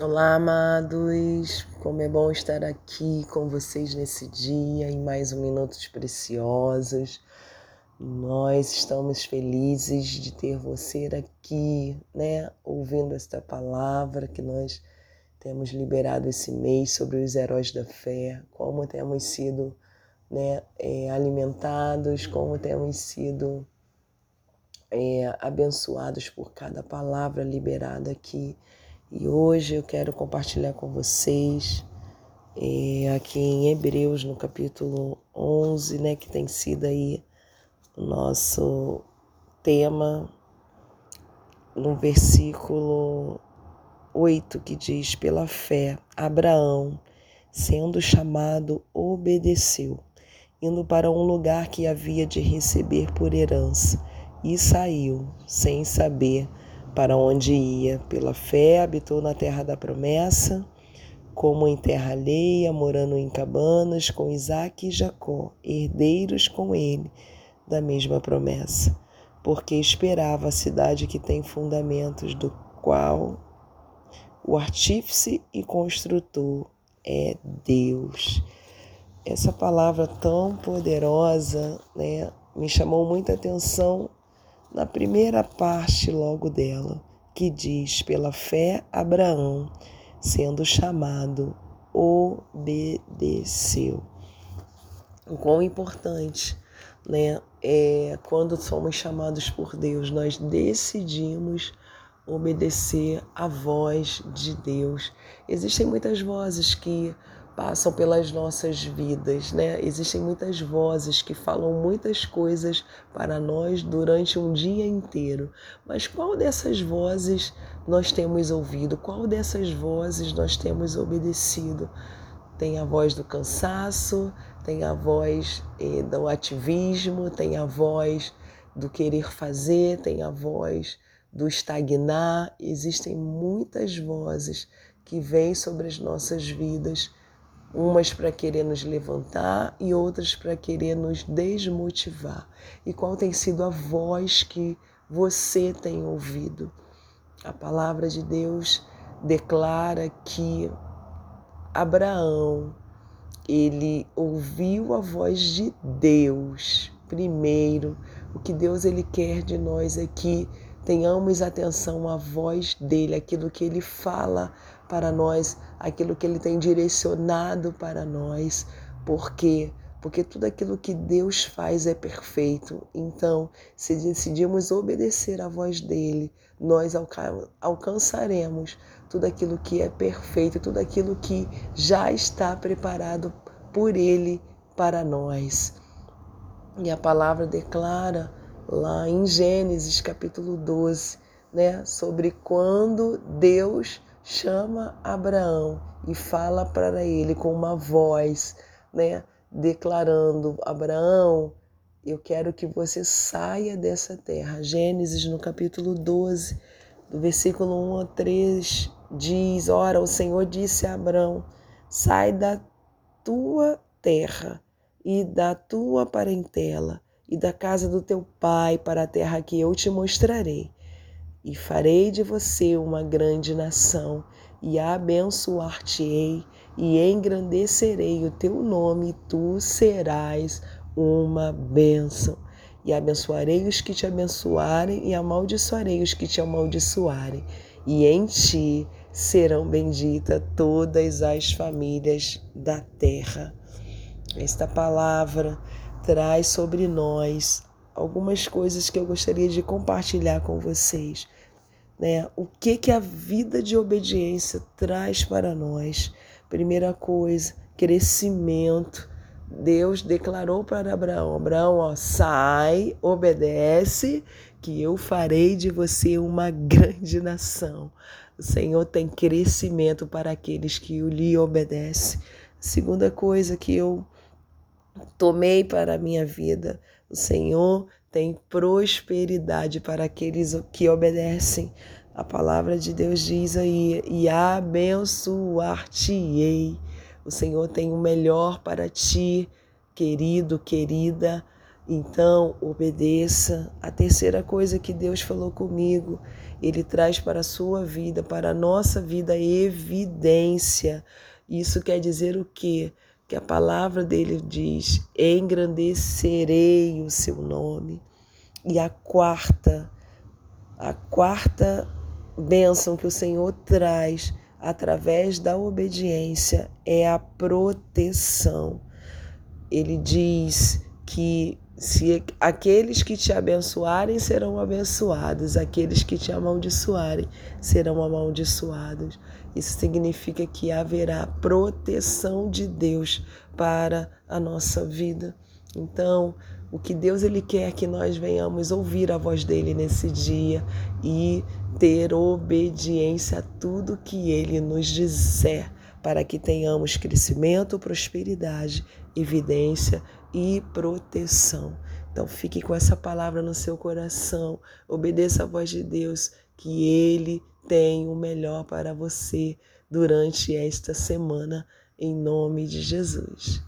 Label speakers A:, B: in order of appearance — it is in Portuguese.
A: Olá, amados. Como é bom estar aqui com vocês nesse dia em mais um Minutos Preciosos. Nós estamos felizes de ter você aqui, né, ouvindo esta palavra que nós temos liberado esse mês sobre os heróis da fé, como temos sido, né, é, alimentados, como temos sido é, abençoados por cada palavra liberada aqui e hoje eu quero compartilhar com vocês é, aqui em Hebreus, no capítulo 11, né, que tem sido aí o nosso tema, no versículo 8, que diz: Pela fé, Abraão, sendo chamado, obedeceu, indo para um lugar que havia de receber por herança, e saiu, sem saber para onde ia. Pela fé, habitou na terra da promessa, como em terra alheia, morando em cabanas com Isaac e Jacó, herdeiros com ele da mesma promessa, porque esperava a cidade que tem fundamentos, do qual o artífice e construtor é Deus. Essa palavra tão poderosa né, me chamou muita atenção na primeira parte logo dela, que diz: pela fé, Abraão, sendo chamado, obedeceu. O quão importante, né? É quando somos chamados por Deus, nós decidimos obedecer à voz de Deus. Existem muitas vozes que passam pelas nossas vidas, né? Existem muitas vozes que falam muitas coisas para nós durante um dia inteiro. Mas qual dessas vozes nós temos ouvido? Qual dessas vozes nós temos obedecido? Tem a voz do cansaço, tem a voz eh, do ativismo, tem a voz do querer fazer, tem a voz do estagnar. Existem muitas vozes que vêm sobre as nossas vidas umas para querer nos levantar e outras para querer nos desmotivar. E qual tem sido a voz que você tem ouvido? A palavra de Deus declara que Abraão, ele ouviu a voz de Deus primeiro. O que Deus ele quer de nós é que tenhamos atenção à voz dele, aquilo que ele fala para nós, aquilo que Ele tem direcionado para nós. Por quê? Porque tudo aquilo que Deus faz é perfeito. Então, se decidimos obedecer à voz dele, nós alcançaremos tudo aquilo que é perfeito, tudo aquilo que já está preparado por ele para nós. E a palavra declara lá em Gênesis capítulo 12, né, sobre quando Deus chama Abraão e fala para ele com uma voz, né, declarando: Abraão, eu quero que você saia dessa terra. Gênesis no capítulo 12, do versículo 1 a 3, diz: Ora, o Senhor disse a Abraão: Sai da tua terra e da tua parentela e da casa do teu pai para a terra que eu te mostrarei e farei de você uma grande nação, e abençoar-te-ei, e engrandecerei o teu nome, e tu serás uma bênção. E abençoarei os que te abençoarem, e amaldiçoarei os que te amaldiçoarem. E em ti serão benditas todas as famílias da terra. Esta palavra traz sobre nós algumas coisas que eu gostaria de compartilhar com vocês. Né? O que, que a vida de obediência traz para nós? Primeira coisa, crescimento. Deus declarou para Abraão: Abraão, ó, sai, obedece, que eu farei de você uma grande nação. O Senhor tem crescimento para aqueles que lhe obedecem. Segunda coisa que eu tomei para a minha vida. O Senhor tem prosperidade para aqueles que obedecem. A palavra de Deus diz aí: e abençoar-te-ei. O Senhor tem o melhor para ti, querido, querida. Então, obedeça. A terceira coisa que Deus falou comigo ele traz para a sua vida, para a nossa vida, evidência. Isso quer dizer o quê? Que a palavra dele diz: engrandecerei o seu nome. E a quarta, a quarta bênção que o Senhor traz através da obediência é a proteção. Ele diz que se aqueles que te abençoarem serão abençoados, aqueles que te amaldiçoarem serão amaldiçoados. Isso significa que haverá proteção de Deus para a nossa vida. Então, o que Deus ele quer que nós venhamos ouvir a voz dele nesse dia e ter obediência a tudo que ele nos disser, para que tenhamos crescimento, prosperidade, evidência e proteção. Então fique com essa palavra no seu coração, obedeça a voz de Deus, que ele tem o melhor para você durante esta semana, em nome de Jesus.